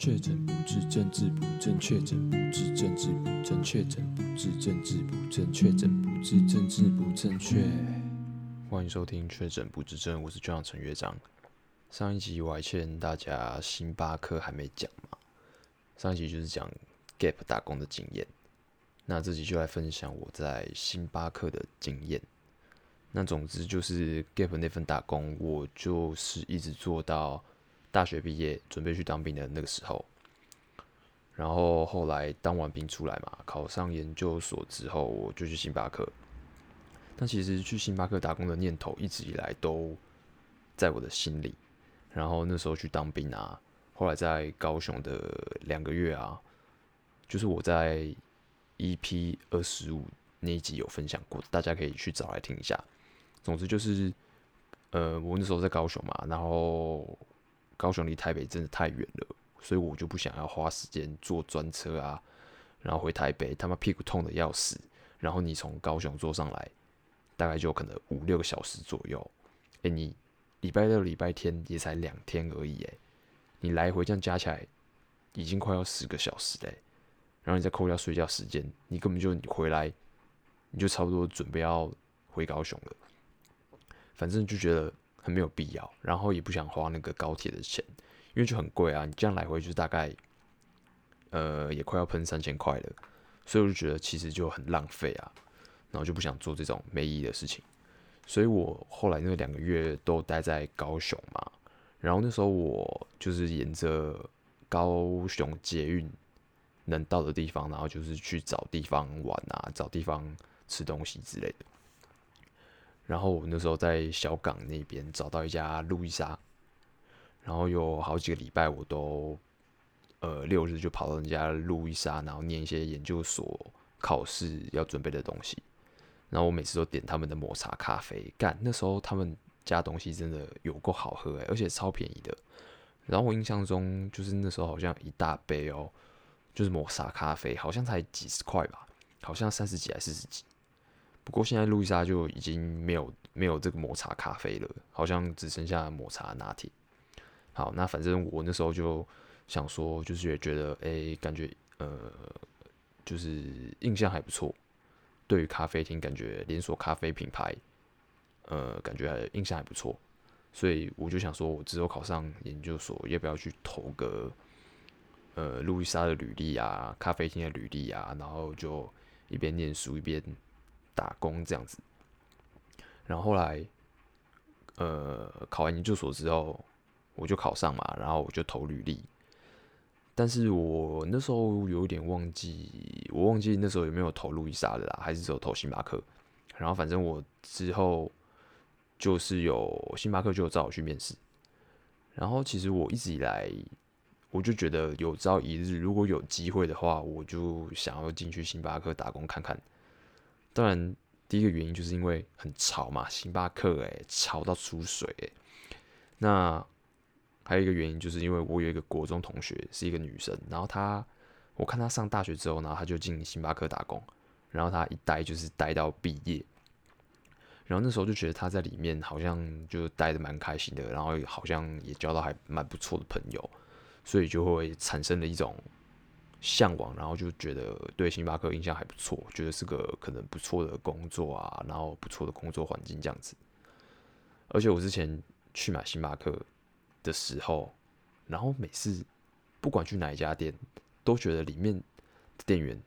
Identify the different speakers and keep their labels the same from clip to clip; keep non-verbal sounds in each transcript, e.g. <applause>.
Speaker 1: 确诊不治，政治不正确；确诊不治，政治不正确；确诊不治，政治不正确；确诊不治，政治不正确。欢迎收听《确诊不治症》，我是队长陈乐章。上一集我还欠大家星巴克还没讲嘛？上一集就是讲 Gap 打工的经验，那这集就来分享我在星巴克的经验。那总之就是 Gap 那份打工，我就是一直做到。大学毕业准备去当兵的那个时候，然后后来当完兵出来嘛，考上研究所之后，我就去星巴克。但其实去星巴克打工的念头一直以来都在我的心里。然后那时候去当兵啊，后来在高雄的两个月啊，就是我在 EP 二十五那一集有分享过，大家可以去找来听一下。总之就是，呃，我那时候在高雄嘛，然后。高雄离台北真的太远了，所以我就不想要花时间坐专车啊，然后回台北，他妈屁股痛的要死。然后你从高雄坐上来，大概就可能五六个小时左右。哎、你礼拜六、礼拜天也才两天而已，哎，你来回这样加起来已经快要十个小时嘞。然后你再扣掉睡觉时间，你根本就你回来，你就差不多准备要回高雄了。反正就觉得。很没有必要，然后也不想花那个高铁的钱，因为就很贵啊。你这样来回就大概，呃，也快要喷三千块了，所以我就觉得其实就很浪费啊，然后就不想做这种没意义的事情。所以我后来那两个月都待在高雄嘛，然后那时候我就是沿着高雄捷运能到的地方，然后就是去找地方玩啊，找地方吃东西之类的。然后我那时候在小港那边找到一家路易莎，然后有好几个礼拜我都，呃，六日就跑到人家路易莎，然后念一些研究所考试要准备的东西。然后我每次都点他们的抹茶咖啡，干，那时候他们家东西真的有够好喝诶，而且超便宜的。然后我印象中就是那时候好像一大杯哦，就是抹茶咖啡，好像才几十块吧，好像三十几还四十几。不过现在路易莎就已经没有没有这个抹茶咖啡了，好像只剩下抹茶拿铁。好，那反正我那时候就想说，就是也觉得，哎、感觉呃，就是印象还不错。对于咖啡厅，感觉连锁咖啡品牌，呃，感觉还印象还不错。所以我就想说，我之后考上研究所，要不要去投个呃路易莎的履历啊，咖啡厅的履历啊，然后就一边念书一边。打工这样子，然后后来，呃，考完研究所之后，我就考上嘛，然后我就投履历。但是我那时候有点忘记，我忘记那时候有没有投路易莎的啦，还是只有投星巴克。然后反正我之后就是有星巴克就有找我去面试。然后其实我一直以来，我就觉得有朝一日如果有机会的话，我就想要进去星巴克打工看看。当然，第一个原因就是因为很潮嘛，星巴克诶，潮到出水诶。那还有一个原因，就是因为我有一个国中同学是一个女生，然后她，我看她上大学之后，然后她就进星巴克打工，然后她一待就是待到毕业。然后那时候就觉得她在里面好像就待得蛮开心的，然后好像也交到还蛮不错的朋友，所以就会产生了一种。向往，然后就觉得对星巴克印象还不错，觉得是个可能不错的工作啊，然后不错的工作环境这样子。而且我之前去买星巴克的时候，然后每次不管去哪一家店，都觉得里面的店员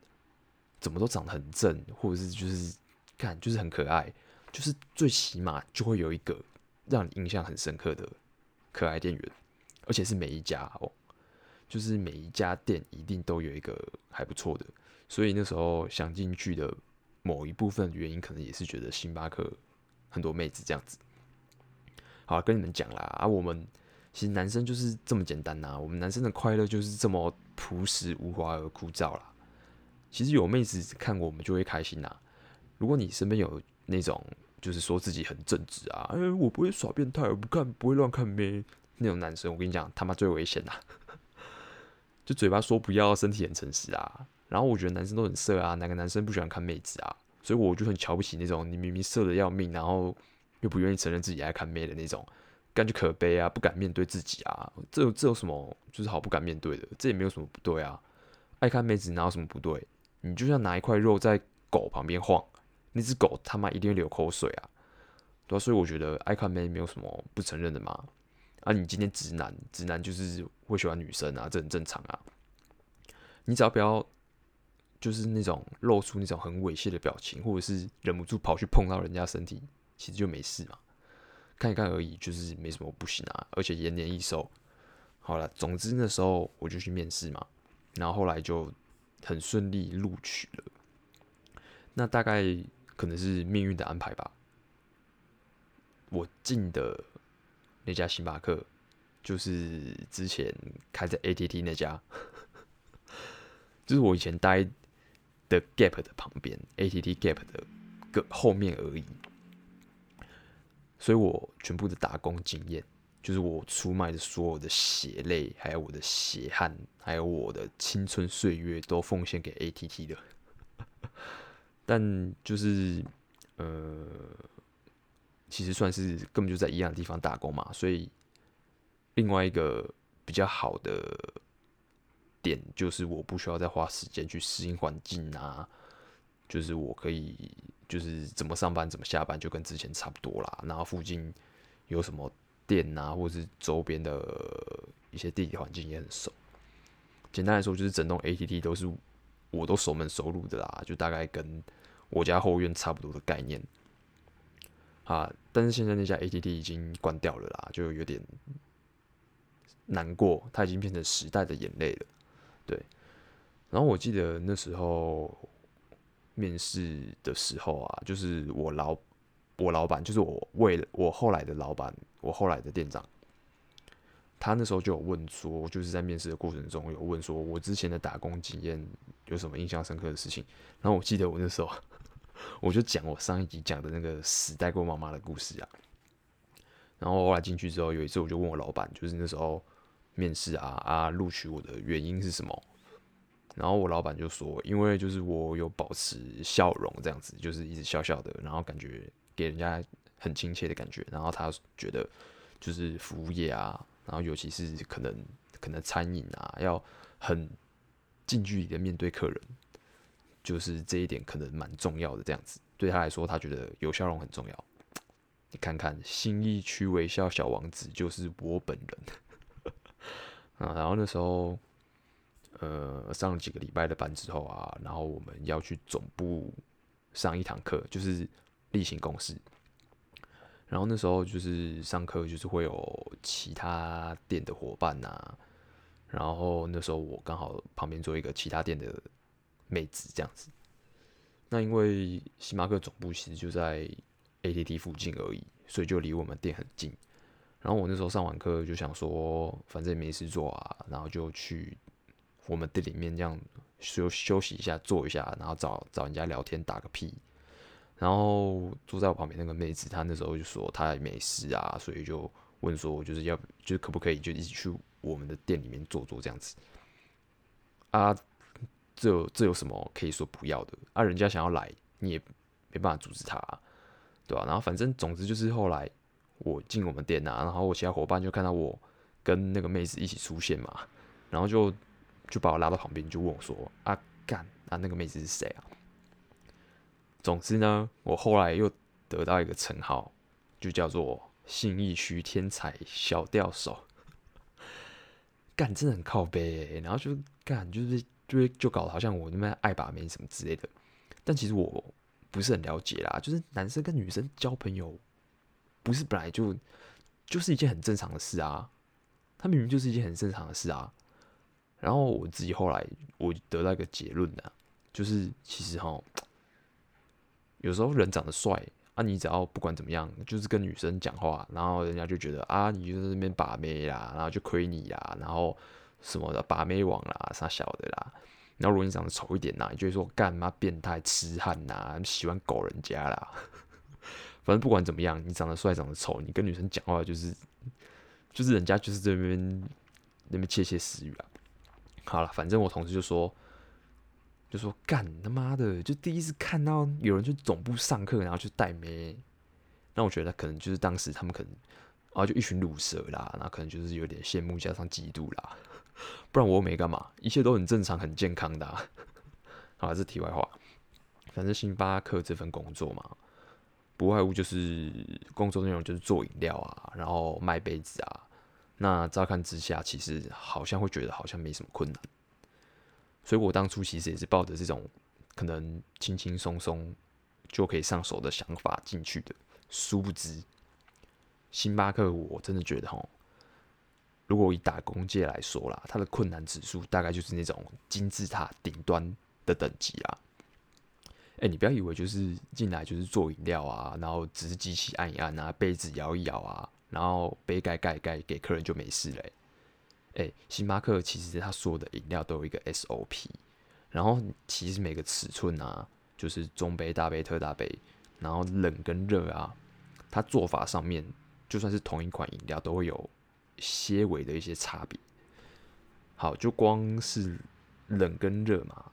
Speaker 1: 怎么都长得很正，或者是就是看就是很可爱，就是最起码就会有一个让你印象很深刻的可爱店员，而且是每一家哦。就是每一家店一定都有一个还不错的，所以那时候想进去的某一部分原因，可能也是觉得星巴克很多妹子这样子。好，跟你们讲啦，啊，我们其实男生就是这么简单呐，我们男生的快乐就是这么朴实无华而枯燥啦。其实有妹子看我们就会开心呐。如果你身边有那种就是说自己很正直啊，哎，我不会耍变态，我不看不会乱看妹那种男生，我跟你讲，他妈最危险啦。就嘴巴说不要，身体很诚实啊。然后我觉得男生都很色啊，哪个男生不喜欢看妹子啊？所以我就很瞧不起那种你明明色的要命，然后又不愿意承认自己爱看妹的那种感觉可悲啊，不敢面对自己啊，这有这有什么就是好不敢面对的？这也没有什么不对啊，爱看妹子哪有什么不对？你就像拿一块肉在狗旁边晃，那只狗他妈一定流口水啊，对啊，所以我觉得爱看妹没有什么不承认的嘛。啊，你今天直男，直男就是会喜欢女生啊，这很正常啊。你只要不要，就是那种露出那种很猥亵的表情，或者是忍不住跑去碰到人家身体，其实就没事嘛。看一看而已，就是没什么不行啊。而且延年益寿。好了，总之那时候我就去面试嘛，然后后来就很顺利录取了。那大概可能是命运的安排吧。我进的。那家星巴克就是之前开在 ATT 那家，就是我以前待的 Gap 的旁边，ATT Gap 的个后面而已。所以我全部的打工经验，就是我出卖的所有的血泪，还有我的血汗，还有我的青春岁月，都奉献给 ATT 的。<laughs> 但就是呃。其实算是根本就在一样的地方打工嘛，所以另外一个比较好的点就是我不需要再花时间去适应环境啊，就是我可以就是怎么上班怎么下班就跟之前差不多啦。然后附近有什么店啊，或者是周边的一些地理环境也很熟。简单来说，就是整栋 ATT 都是我都熟门熟路的啦，就大概跟我家后院差不多的概念。啊！但是现在那家 ATT 已经关掉了啦，就有点难过。它已经变成时代的眼泪了，对。然后我记得那时候面试的时候啊，就是我老我老板，就是我为了我后来的老板，我后来的店长，他那时候就有问说，就是在面试的过程中有问说我之前的打工经验有什么印象深刻的事情。然后我记得我那时候。我就讲我上一集讲的那个死带过妈妈的故事啊，然后后来进去之后，有一次我就问我老板，就是那时候面试啊啊录取我的原因是什么？然后我老板就说，因为就是我有保持笑容这样子，就是一直笑笑的，然后感觉给人家很亲切的感觉，然后他觉得就是服务业啊，然后尤其是可能可能餐饮啊，要很近距离的面对客人。就是这一点可能蛮重要的，这样子对他来说，他觉得有笑容很重要。你看看新义区微笑小王子就是我本人 <laughs> 啊。然后那时候，呃，上了几个礼拜的班之后啊，然后我们要去总部上一堂课，就是例行公事。然后那时候就是上课，就是会有其他店的伙伴呐。然后那时候我刚好旁边坐一个其他店的。妹子这样子，那因为星巴克总部其实就在 ATT 附近而已，所以就离我们店很近。然后我那时候上完课就想说，反正也没事做啊，然后就去我们店里面这样休休息一下，坐一下，然后找找人家聊天打个屁。然后坐在我旁边那个妹子，她那时候就说她也没事啊，所以就问说，就是要就是可不可以就一起去我们的店里面坐坐这样子啊。这有这有什么可以说不要的啊？人家想要来，你也没办法阻止他，啊，对吧，啊？然后反正总之就是后来我进我们店啊，然后我其他伙伴就看到我跟那个妹子一起出现嘛，然后就就把我拉到旁边，就问我说：“啊干啊，那个妹子是谁啊？”总之呢，我后来又得到一个称号，就叫做信义区天才小钓手。干真的很靠背，然后就干就是。就就搞得好像我那边爱把妹什么之类的，但其实我不是很了解啦。就是男生跟女生交朋友，不是本来就就是一件很正常的事啊。他明明就是一件很正常的事啊。然后我自己后来我得到一个结论呢，就是其实哈，有时候人长得帅啊，你只要不管怎么样，就是跟女生讲话，然后人家就觉得啊，你就在那边把妹啦，然后就亏你啦，然后。什么的把妹王啦，啥小的啦，然后如果你长得丑一点呐，你就会说干嘛变态痴汉呐，喜欢狗人家啦。<laughs> 反正不管怎么样，你长得帅长得丑，你跟女生讲话就是就是人家就是这边那边窃窃私语啊。好了，反正我同事就说就说干他妈的，就第一次看到有人去总部上课，然后去带妹。那我觉得可能就是当时他们可能啊就一群鲁蛇啦，那可能就是有点羡慕加上嫉妒啦，<laughs> 不然我又没干嘛，一切都很正常很健康的啊。<laughs> 好，这是题外话，反正星巴克这份工作嘛，不外乎就是工作内容就是做饮料啊，然后卖杯子啊。那乍看之下，其实好像会觉得好像没什么困难，所以我当初其实也是抱着这种可能轻轻松松就可以上手的想法进去的，殊不知。星巴克，我真的觉得齁，如果以打工界来说啦，它的困难指数大概就是那种金字塔顶端的等级啊。哎、你不要以为就是进来就是做饮料啊，然后只是机器按一按啊，杯子摇一摇啊，然后杯盖盖一盖给客人就没事嘞。哎、星巴克其实它所有的饮料都有一个 SOP，然后其实每个尺寸啊，就是中杯、大杯、特大杯，然后冷跟热啊，它做法上面。就算是同一款饮料，都会有些微的一些差别。好，就光是冷跟热嘛，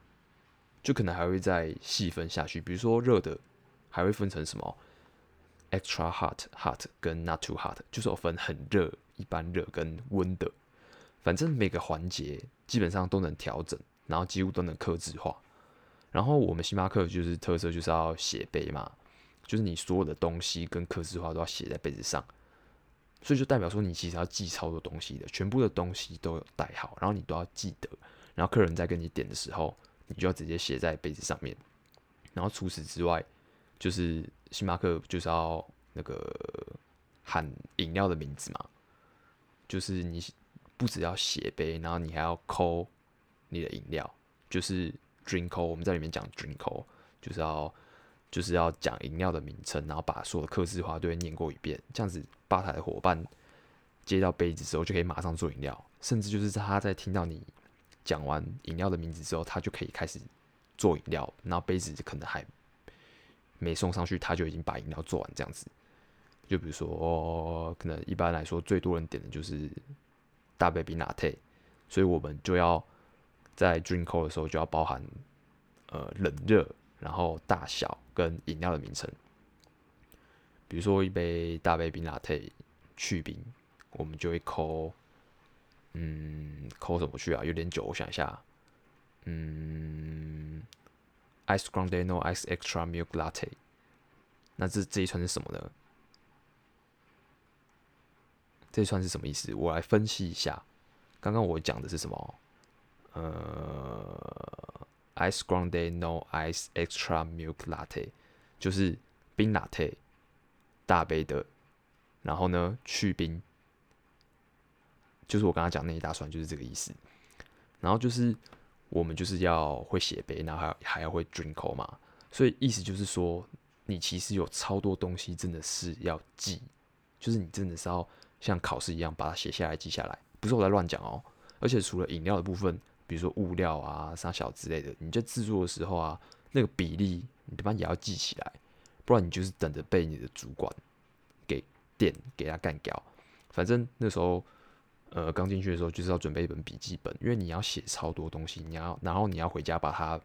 Speaker 1: 就可能还会再细分下去。比如说热的，还会分成什么 extra hot、hot 跟 not too hot，就是我分很热、一般热跟温的。反正每个环节基本上都能调整，然后几乎都能克制化。然后我们星巴克就是特色就是要写杯嘛，就是你所有的东西跟克制化都要写在杯子上。所以就代表说，你其实要记超多东西的，全部的东西都有带好，然后你都要记得。然后客人在跟你点的时候，你就要直接写在杯子上面。然后除此之外，就是星巴克就是要那个喊饮料的名字嘛，就是你不只要写杯，然后你还要抠你的饮料，就是 drink。我们在里面讲 drink，就是要。就是要讲饮料的名称，然后把所有的客制化都会念过一遍，这样子吧台的伙伴接到杯子之后就可以马上做饮料，甚至就是他在听到你讲完饮料的名字之后，他就可以开始做饮料，然后杯子可能还没送上去，他就已经把饮料做完这样子。就比如说，哦，可能一般来说最多人点的就是大杯冰拿铁，所以我们就要在 drink call 的时候就要包含呃冷热。然后大小跟饮料的名称，比如说一杯大杯冰拿铁去冰，我们就会扣，嗯，扣什么去啊？有点久，我想一下，嗯，ice grande no ice extra milk latte，那这这一串是什么呢？这一串是什么意思？我来分析一下，刚刚我讲的是什么？呃。Ice grande no ice extra milk latte，就是冰拿铁，大杯的，然后呢去冰，就是我刚刚讲那一大串，就是这个意思。然后就是我们就是要会写杯，然后还还要会 drink 嘛，所以意思就是说，你其实有超多东西真的是要记，就是你真的是要像考试一样把它写下来记下来，不是我在乱讲哦。而且除了饮料的部分。比如说物料啊、啥小之类的，你在制作的时候啊，那个比例你他妈也要记起来，不然你就是等着被你的主管给电给他干掉。反正那时候，呃，刚进去的时候就是要准备一本笔记本，因为你要写超多东西，你要然后你要回家把它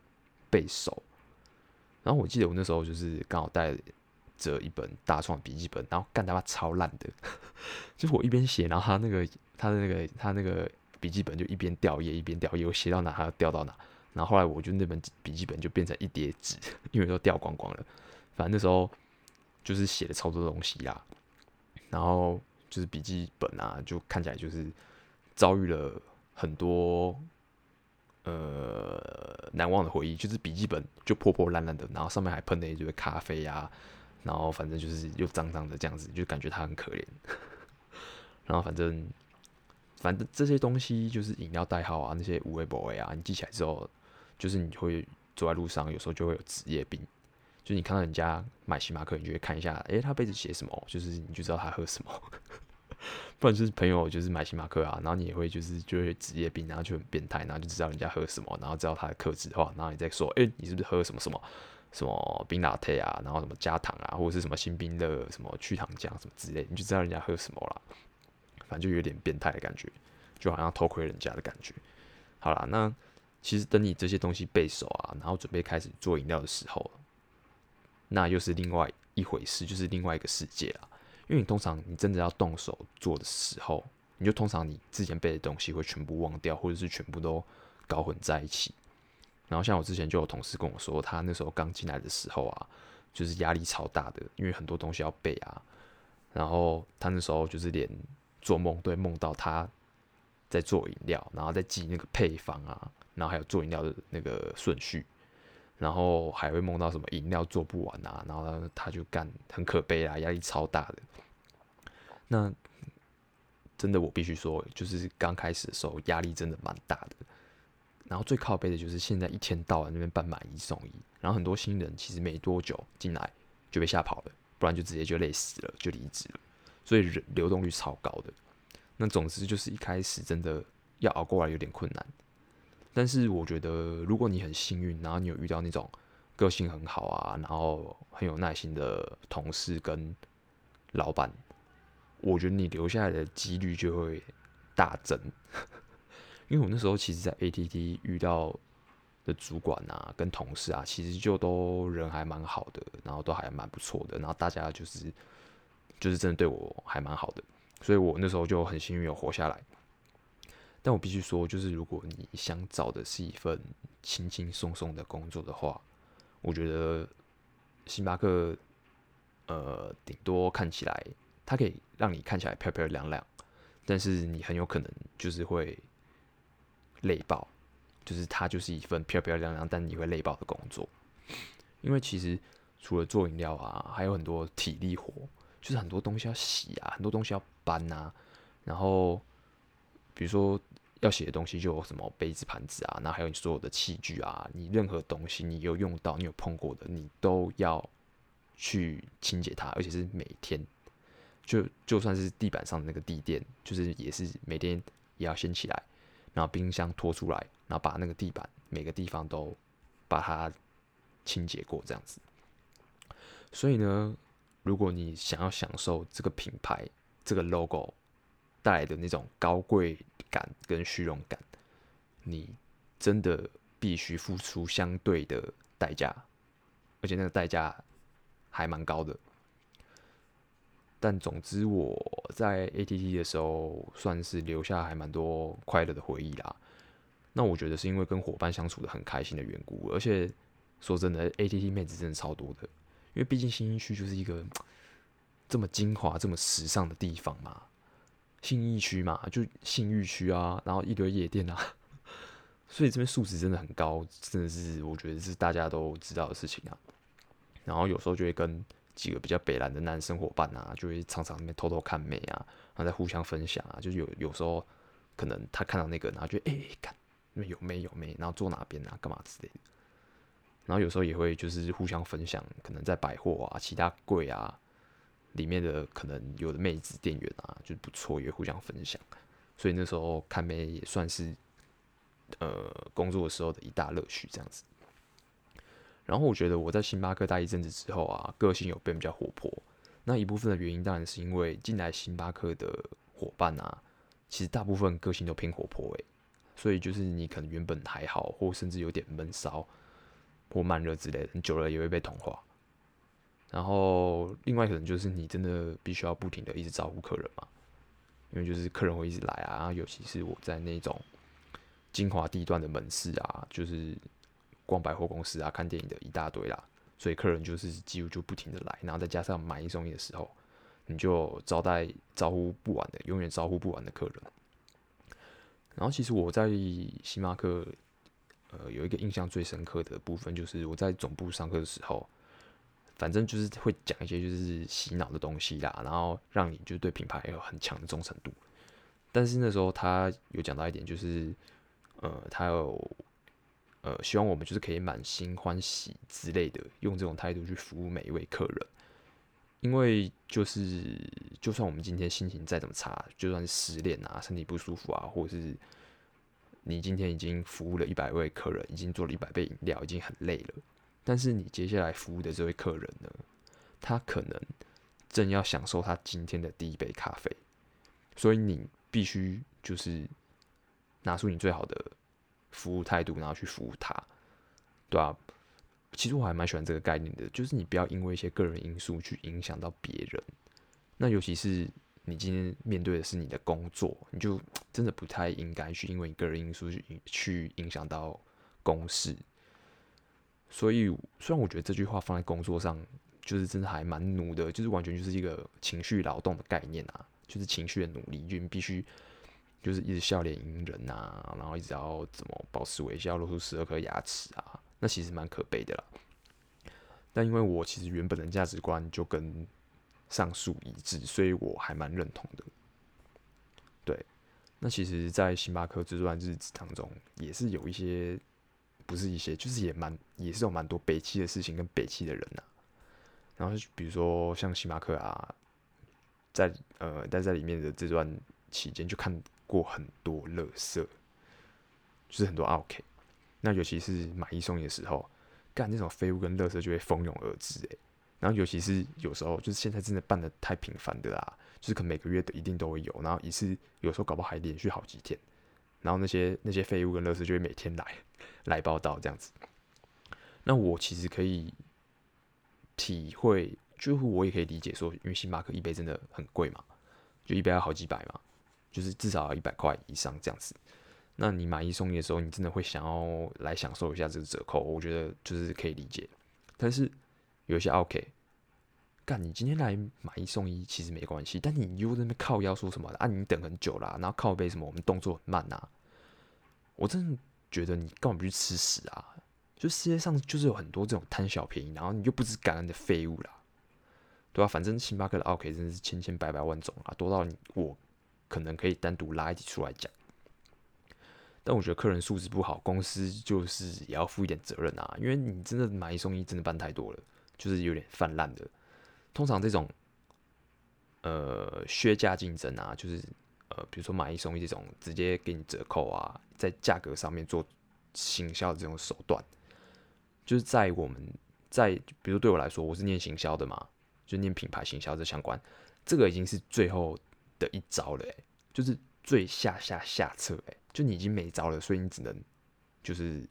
Speaker 1: 背熟。然后我记得我那时候就是刚好带着一本大创笔记本，然后干他妈超烂的，<laughs> 就是我一边写，然后他那个他的那个他那个。笔记本就一边掉页一边掉页，我写到哪它掉到哪。然后后来我就那本笔记本就变成一叠纸，因为都掉光光了。反正那时候就是写了超多东西啦，然后就是笔记本啊，就看起来就是遭遇了很多呃难忘的回忆。就是笔记本就破破烂烂的，然后上面还喷了一堆咖啡啊，然后反正就是又脏脏的这样子，就感觉它很可怜。<laughs> 然后反正。反正这些东西就是饮料代号啊，那些五 A 博 A 啊，你记起来之后，就是你会走在路上，有时候就会有职业病，就是你看到人家买星巴克，你就会看一下，诶、他杯子写什么，就是你就知道他喝什么。不然就是朋友就是买星巴克啊，然后你也会就是就会职业病，然后就很变态，然后就知道人家喝什么，然后知道他的克制的话，然后你再说，诶、你是不是喝什么什么什么冰拿铁啊，然后什么加糖啊，或者是什么新冰乐什么去糖浆什么之类，你就知道人家喝什么了。反正就有点变态的感觉，就好像偷窥人家的感觉。好啦，那其实等你这些东西背熟啊，然后准备开始做饮料的时候，那又是另外一回事，就是另外一个世界了。因为你通常你真的要动手做的时候，你就通常你之前背的东西会全部忘掉，或者是全部都搞混在一起。然后像我之前就有同事跟我说，他那时候刚进来的时候啊，就是压力超大的，因为很多东西要背啊。然后他那时候就是连做梦都会梦到他在做饮料，然后再记那个配方啊，然后还有做饮料的那个顺序，然后还会梦到什么饮料做不完啊，然后他就干很可悲啊，压力超大的。那真的我必须说，就是刚开始的时候压力真的蛮大的。然后最靠背的就是现在一天到晚那边办买一送一，然后很多新人其实没多久进来就被吓跑了，不然就直接就累死了，就离职了。所以人流动率超高的。那总之就是一开始真的要熬过来有点困难，但是我觉得如果你很幸运，然后你有遇到那种个性很好啊，然后很有耐心的同事跟老板，我觉得你留下来的几率就会大增。<laughs> 因为我那时候其实，在 ATT 遇到的主管啊，跟同事啊，其实就都人还蛮好的，然后都还蛮不错的，然后大家就是就是真的对我还蛮好的，所以我那时候就很幸运有活下来。但我必须说，就是如果你想找的是一份轻轻松松的工作的话，我觉得星巴克，呃，顶多看起来它可以让你看起来漂漂亮亮，但是你很有可能就是会。累爆，就是它就是一份漂漂亮亮，但你会累爆的工作。因为其实除了做饮料啊，还有很多体力活，就是很多东西要洗啊，很多东西要搬啊。然后比如说要洗的东西，就有什么杯子、盘子啊，然后还有你所有的器具啊，你任何东西你有用到、你有碰过的，你都要去清洁它，而且是每天。就就算是地板上的那个地垫，就是也是每天也要掀起来。然后冰箱拖出来，然后把那个地板每个地方都把它清洁过，这样子。所以呢，如果你想要享受这个品牌这个 logo 带来的那种高贵感跟虚荣感，你真的必须付出相对的代价，而且那个代价还蛮高的。但总之，我在 ATT 的时候算是留下还蛮多快乐的回忆啦。那我觉得是因为跟伙伴相处的很开心的缘故，而且说真的，ATT 妹子真的超多的。因为毕竟新义区就是一个这么精华、这么时尚的地方嘛，信义区嘛，就信义区啊，然后一堆夜店啊，<laughs> 所以这边素质真的很高，真的是我觉得是大家都知道的事情啊。然后有时候就会跟。几个比较北蓝的男生伙伴啊，就会常常那边偷偷看妹啊，然后再互相分享啊，就有有时候可能他看到那个，然后就哎，看那有妹有妹，然后坐哪边啊，干嘛之类的。然后有时候也会就是互相分享，可能在百货啊、其他柜啊里面的可能有的妹子店员啊，就不错，也互相分享。所以那时候看妹也算是呃工作的时候的一大乐趣，这样子。然后我觉得我在星巴克待一阵子之后啊，个性有变比较活泼。那一部分的原因当然是因为进来星巴克的伙伴啊，其实大部分个性都偏活泼诶。所以就是你可能原本还好，或甚至有点闷骚或慢热之类的，你久了也会被同化。然后另外可能就是你真的必须要不停的一直招呼客人嘛，因为就是客人会一直来啊，尤其是我在那种精华地段的门市啊，就是。逛百货公司啊，看电影的一大堆啦，所以客人就是几乎就不停的来，然后再加上买一送一的时候，你就招待招呼不完的，永远招呼不完的客人。然后其实我在星巴克，呃，有一个印象最深刻的部分，就是我在总部上课的时候，反正就是会讲一些就是洗脑的东西啦，然后让你就对品牌有很强的忠诚度。但是那时候他有讲到一点，就是呃，他有。呃，希望我们就是可以满心欢喜之类的，用这种态度去服务每一位客人。因为就是，就算我们今天心情再怎么差，就算是失恋啊、身体不舒服啊，或者是你今天已经服务了一百位客人，已经做了一百杯饮料，已经很累了。但是你接下来服务的这位客人呢，他可能正要享受他今天的第一杯咖啡，所以你必须就是拿出你最好的。服务态度，然后去服务他，对啊，其实我还蛮喜欢这个概念的，就是你不要因为一些个人因素去影响到别人，那尤其是你今天面对的是你的工作，你就 <tsk> 真的不太应该去因为你个人因素去去影响到公事。所以，虽然我觉得这句话放在工作上，就是真的还蛮奴的，就是完全就是一个情绪劳动的概念啊，就是情绪的努力，就你必须就是一直笑脸迎人啊，然后一直要怎么保持微笑，露出十二颗牙齿啊，那其实蛮可悲的啦。但因为我其实原本的价值观就跟上述一致，所以我还蛮认同的。对，那其实，在星巴克这段日子当中，也是有一些，不是一些，就是也蛮，也是有蛮多北七的事情跟北七的人呐、啊。然后比如说像星巴克啊，在呃待在里面的这段期间，就看过很多乐色，就是很多奥 k。那尤其是买一送一的时候，干那种废物跟乐色就会蜂拥而至诶。然后尤其是有时候，就是现在真的办的太频繁的啦，就是可能每个月的一定都会有，然后一次有时候搞不好还连续好几天，然后那些那些废物跟垃圾就会每天来来报到这样子。那我其实可以。体会，就是我也可以理解说，因为星巴克一杯真的很贵嘛，就一杯要好几百嘛，就是至少要一百块以上这样子。那你买一送一的时候，你真的会想要来享受一下这个折扣，我觉得就是可以理解。但是有一些 OK，干你今天来买一送一其实没关系，但你又在那边靠腰说什么啊？你等很久啦，然后靠背什么？我们动作很慢呐。我真的觉得你根本不去吃屎啊！就世界上就是有很多这种贪小便宜，然后你又不知感恩的废物啦，对吧、啊？反正星巴克的奥客真的是千千百百万种啊，多到你我可能可以单独拉一集出来讲。但我觉得客人素质不好，公司就是也要负一点责任啊，因为你真的买一送一，真的办太多了，就是有点泛滥的。通常这种呃削价竞争啊，就是呃比如说买一送一这种直接给你折扣啊，在价格上面做行销的这种手段。就是在我们在，比如对我来说，我是念行销的嘛，就念品牌行销这相关，这个已经是最后的一招了，就是最下下下策，哎，就你已经没招了，所以你只能就是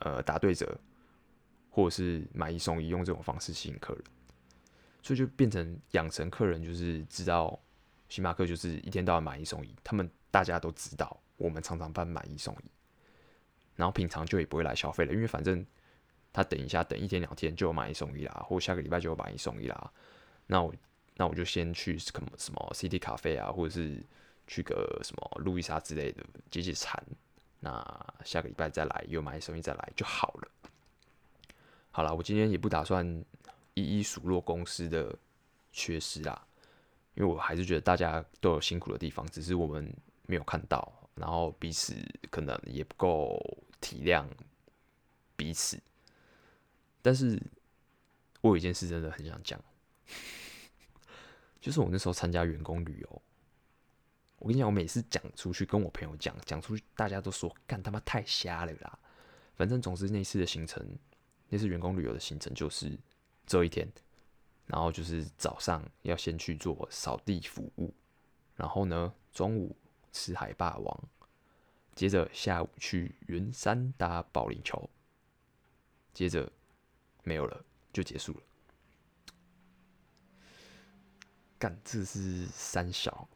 Speaker 1: 呃打对折，或者是买一送一，用这种方式吸引客人，所以就变成养成客人就是知道星巴克就是一天到晚买一送一，他们大家都知道，我们常常办买一送一。然后平常就也不会来消费了，因为反正他等一下等一天两天就有买一送一啦，或下个礼拜就有买一送一啦。那我那我就先去什么什么 City 咖啡啊，或者是去个什么路易莎之类的解解馋。那下个礼拜再来有买一送一再来就好了。好了，我今天也不打算一一数落公司的缺失啦，因为我还是觉得大家都有辛苦的地方，只是我们没有看到。然后彼此可能也不够体谅彼此，但是我有一件事真的很想讲，就是我那时候参加员工旅游，我跟你讲，我每次讲出去跟我朋友讲，讲出去大家都说干他妈太瞎了啦。反正总之那次的行程，那次员工旅游的行程就是这一天，然后就是早上要先去做扫地服务，然后呢中午。吃海霸王，接着下午去云山打保龄球，接着没有了，就结束了。干，这是三小，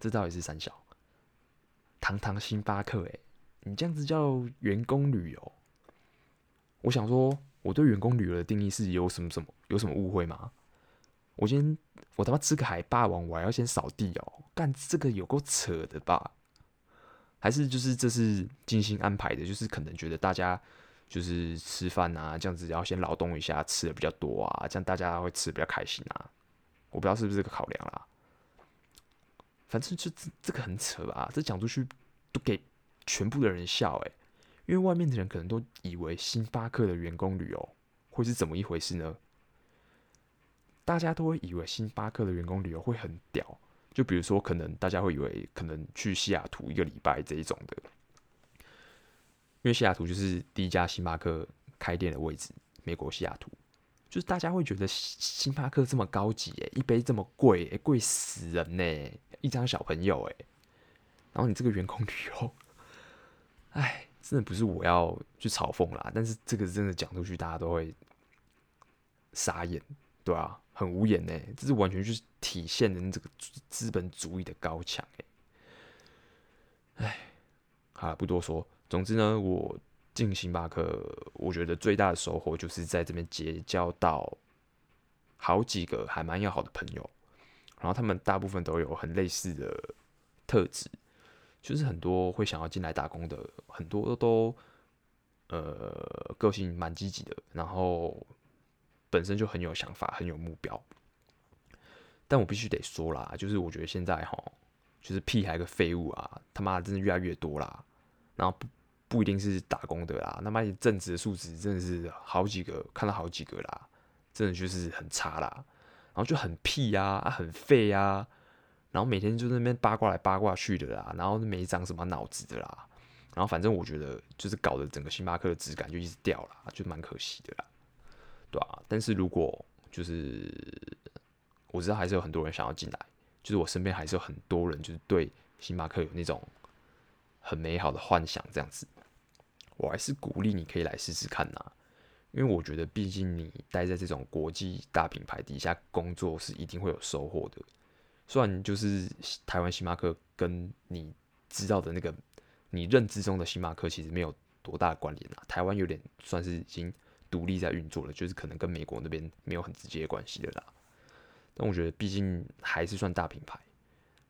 Speaker 1: 这到底是三小？堂堂星巴克，哎，你这样子叫员工旅游？我想说，我对员工旅游的定义是有什么什么有什么误会吗？我今天我他妈吃个海霸王，我还要先扫地哦！干这个有够扯的吧？还是就是这是精心安排的？就是可能觉得大家就是吃饭啊，这样子要先劳动一下，吃的比较多啊，这样大家会吃的比较开心啊。我不知道是不是这个考量啦。反正就这这个很扯吧？这讲出去都给全部的人笑诶，因为外面的人可能都以为星巴克的员工旅游会是怎么一回事呢？大家都会以为星巴克的员工旅游会很屌，就比如说，可能大家会以为可能去西雅图一个礼拜这一种的，因为西雅图就是第一家星巴克开店的位置，美国西雅图，就是大家会觉得星巴克这么高级，哎，一杯这么贵，哎，贵死人呢，一张小朋友，哎，然后你这个员工旅游，哎，真的不是我要去嘲讽啦，但是这个真的讲出去，大家都会傻眼。对啊，很无言呢，这是完全就是体现人这个资本主义的高墙哎。哎，好了，不多说。总之呢，我进星巴克，我觉得最大的收获就是在这边结交到好几个还蛮要好的朋友，然后他们大部分都有很类似的特质，就是很多会想要进来打工的，很多都呃个性蛮积极的，然后本身就很有想法，很有目标。但我必须得说啦，就是我觉得现在哈。就是屁孩个废物啊！他妈，真的越来越多啦。然后不不一定是打工的啦，他妈正职的素质真的是好几个，看到好几个啦，真的就是很差啦。然后就很屁呀，啊，很废呀。然后每天就那边八卦来八卦去的啦，然后没长什么脑子的啦。然后反正我觉得就是搞得整个星巴克的质感就一直掉啦，就蛮可惜的啦，对啊，但是如果就是我知道还是有很多人想要进来。就是我身边还是有很多人，就是对星巴克有那种很美好的幻想，这样子，我还是鼓励你可以来试试看呐。因为我觉得，毕竟你待在这种国际大品牌底下工作，是一定会有收获的。虽然就是台湾星巴克跟你知道的那个你认知中的星巴克其实没有多大的关联啊，台湾有点算是已经独立在运作了，就是可能跟美国那边没有很直接的关系的啦。但我觉得，毕竟还是算大品牌，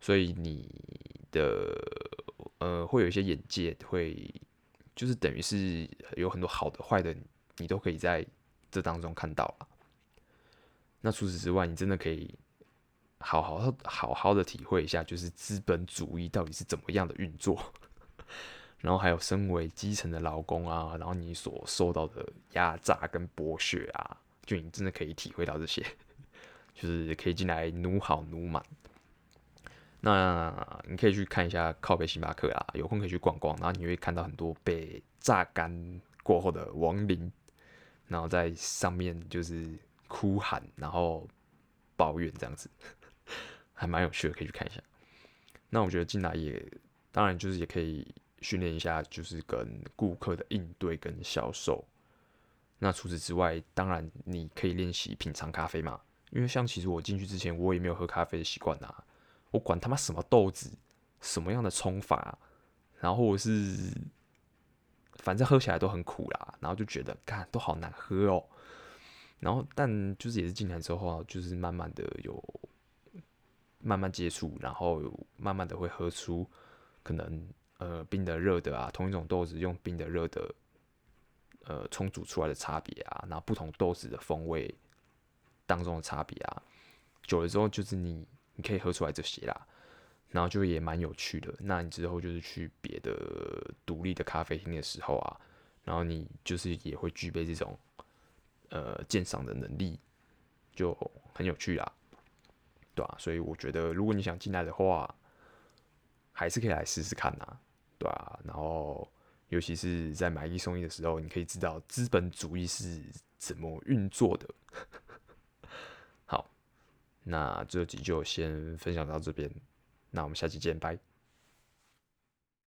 Speaker 1: 所以你的呃会有一些眼界，会就是等于是有很多好的、坏的，你都可以在这当中看到了。那除此之外，你真的可以好好好好的体会一下，就是资本主义到底是怎么样的运作，<laughs> 然后还有身为基层的劳工啊，然后你所受到的压榨跟剥削啊，就你真的可以体会到这些。<laughs> 就是可以进来努好努满，那你可以去看一下靠北星巴克啊，有空可以去逛逛，然后你会看到很多被榨干过后的亡灵，然后在上面就是哭喊，然后抱怨这样子，还蛮有趣的，可以去看一下。那我觉得进来也，当然就是也可以训练一下，就是跟顾客的应对跟销售。那除此之外，当然你可以练习品尝咖啡嘛。因为像其实我进去之前，我也没有喝咖啡的习惯呐。我管他妈什么豆子，什么样的冲法，然后我是反正喝起来都很苦啦，然后就觉得看都好难喝哦。然后但就是也是进来之后啊，就是慢慢的有慢慢接触，然后慢慢的会喝出可能呃冰的热的啊，同一种豆子用冰的热的呃冲煮出来的差别啊，然后不同豆子的风味。当中的差别啊，久了之后就是你你可以喝出来这些啦，然后就也蛮有趣的。那你之后就是去别的独立的咖啡厅的时候啊，然后你就是也会具备这种呃鉴赏的能力，就很有趣啦，对啊，所以我觉得如果你想进来的话，还是可以来试试看呐，对啊，然后尤其是在买一送一的时候，你可以知道资本主义是怎么运作的。<laughs> 好那这集就先分享到这边，那我们下期见，拜。